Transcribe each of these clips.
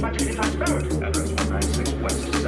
Magic Midnight Address 196 West.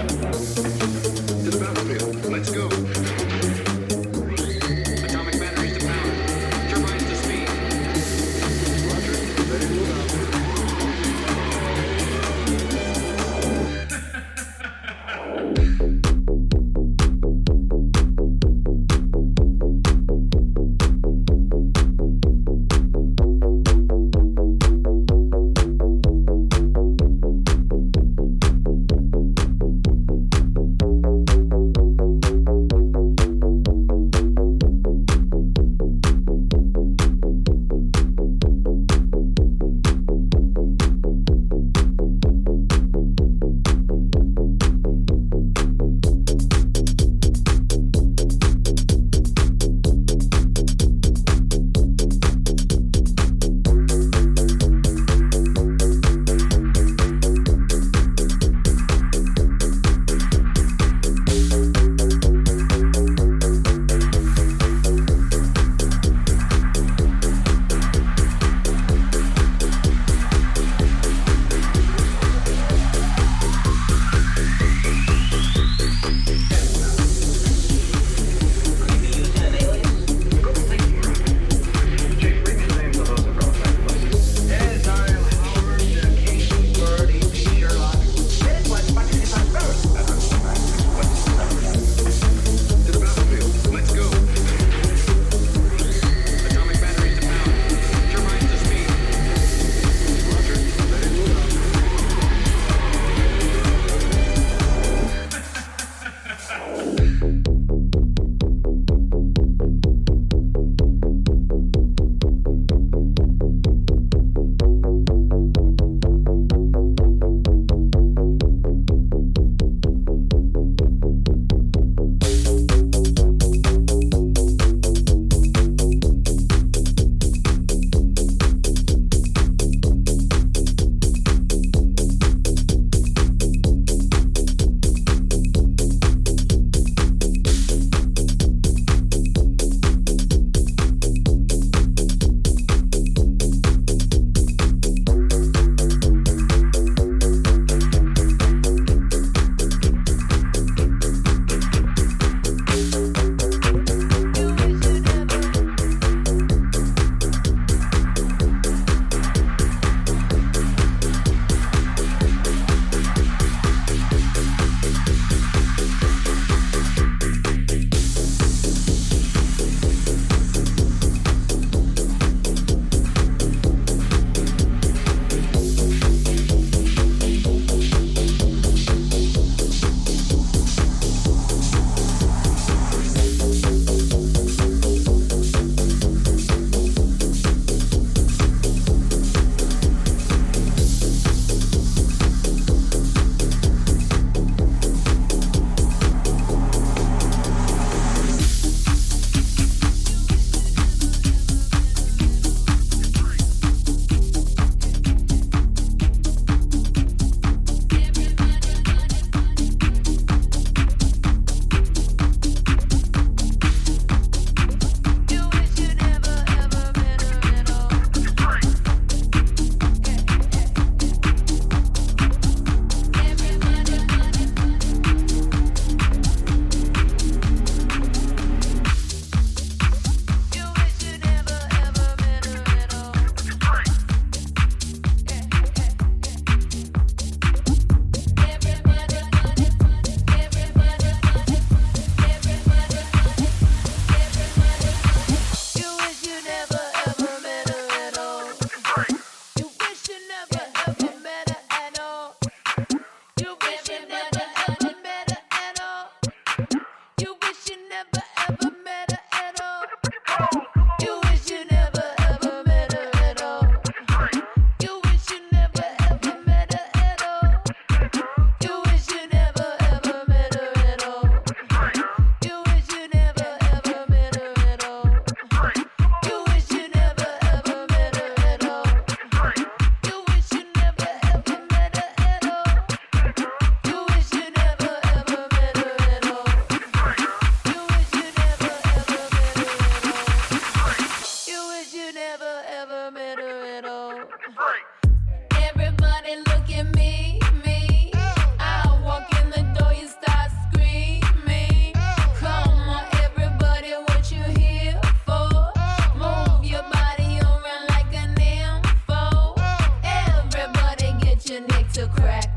Crack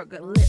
Farragut.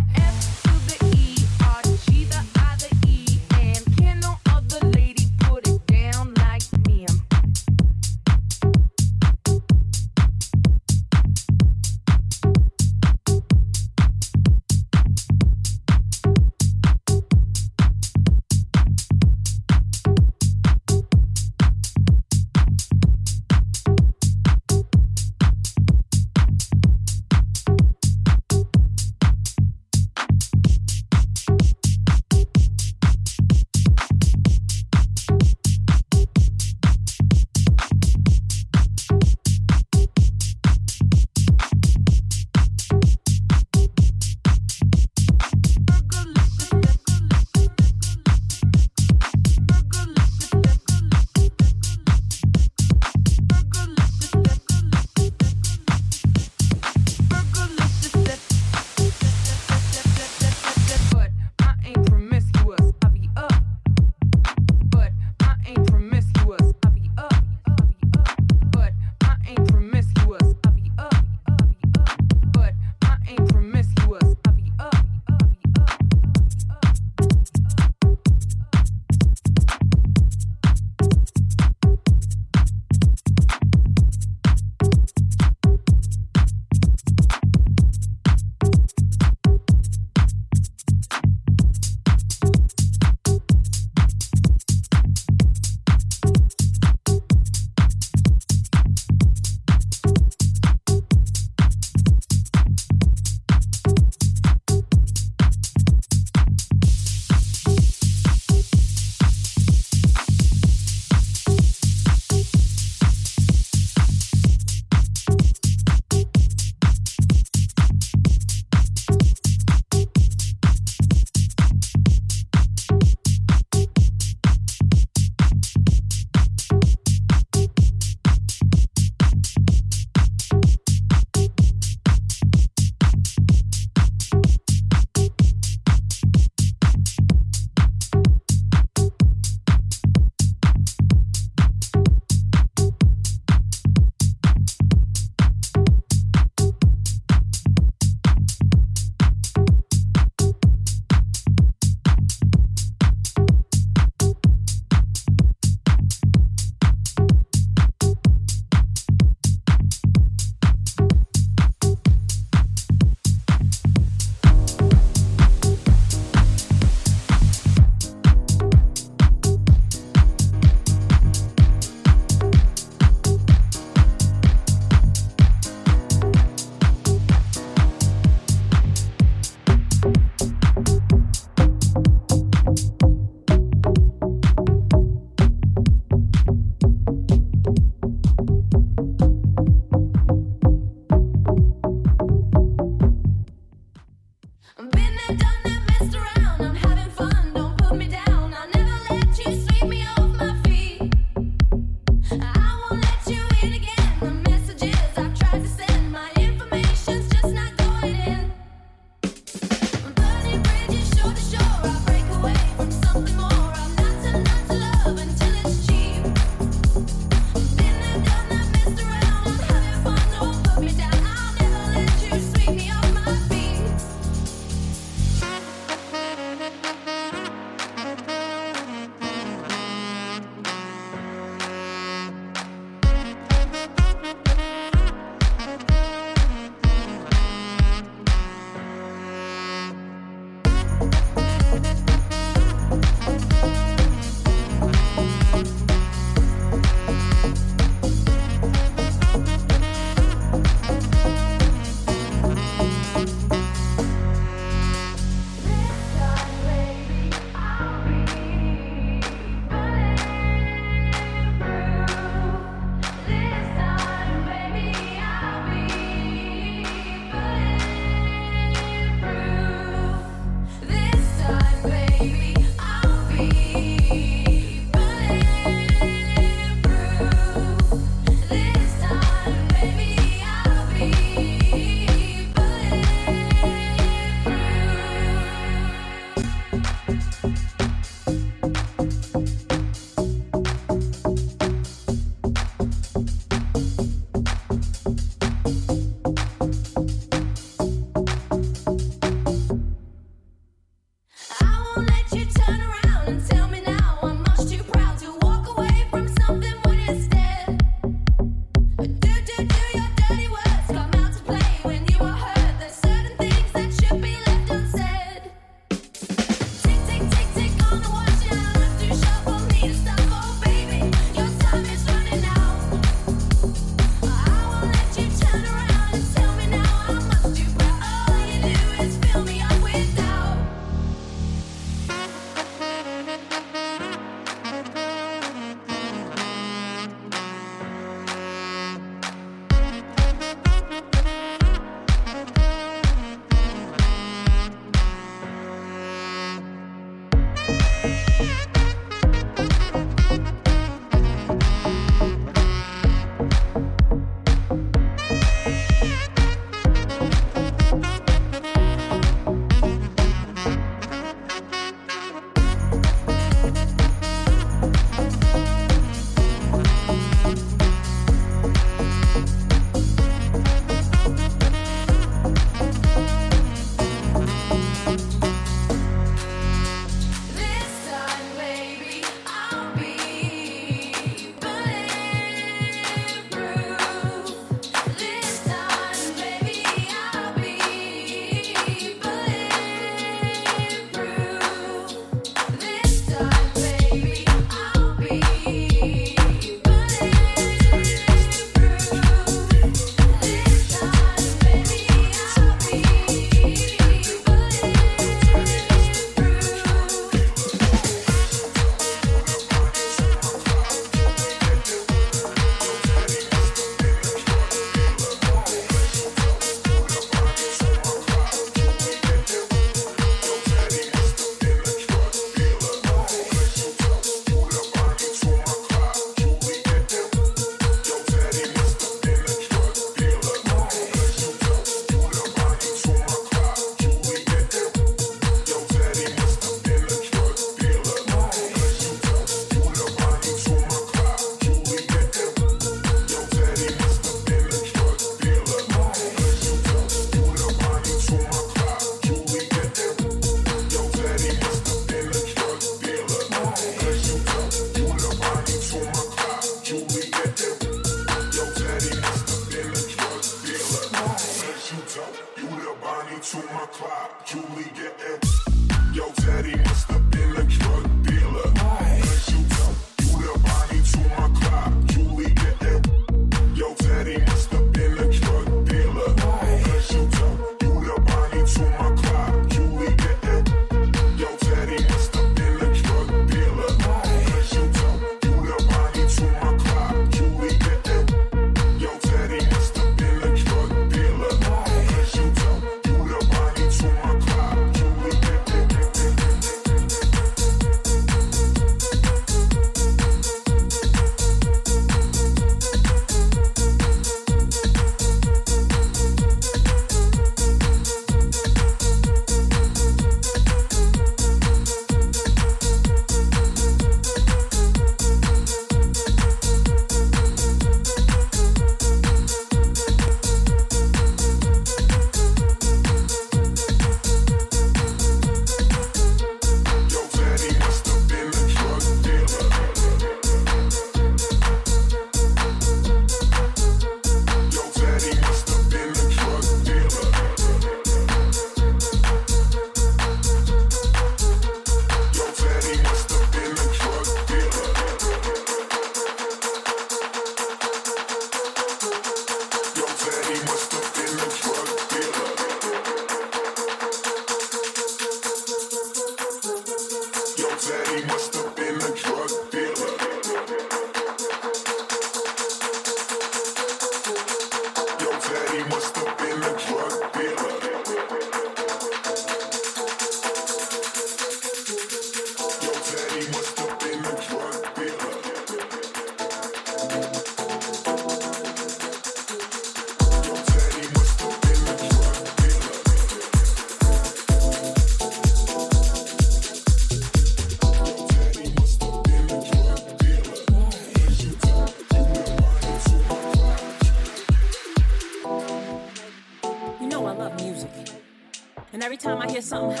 somehow.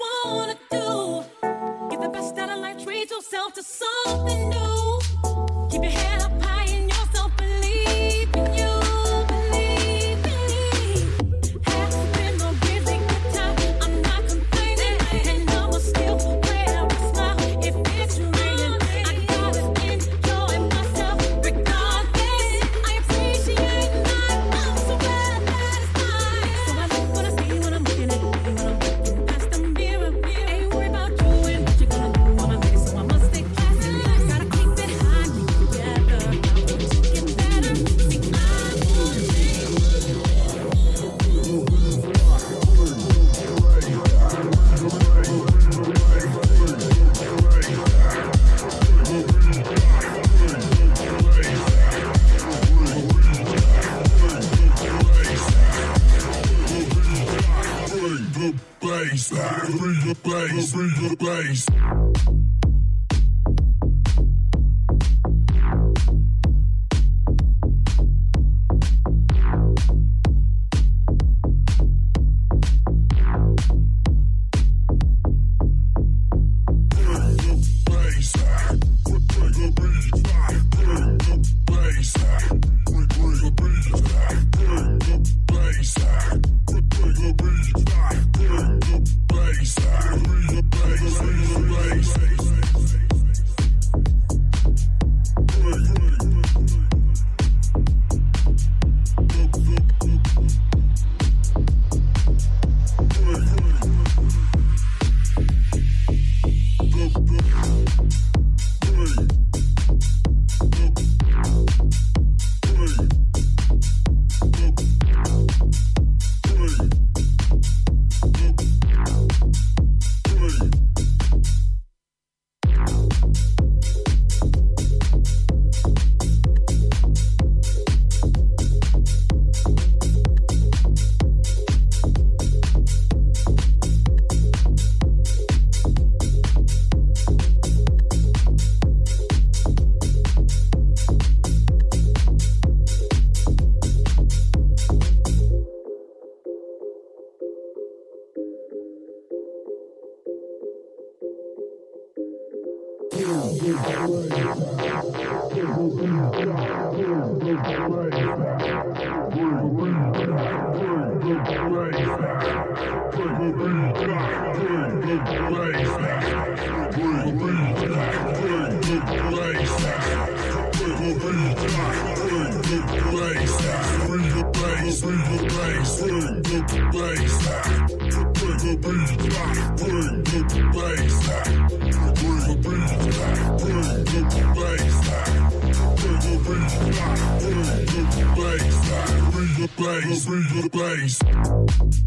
wanna do. Get the best out of life, Treat yourself to something new. Keep your head. Is great. You love you, if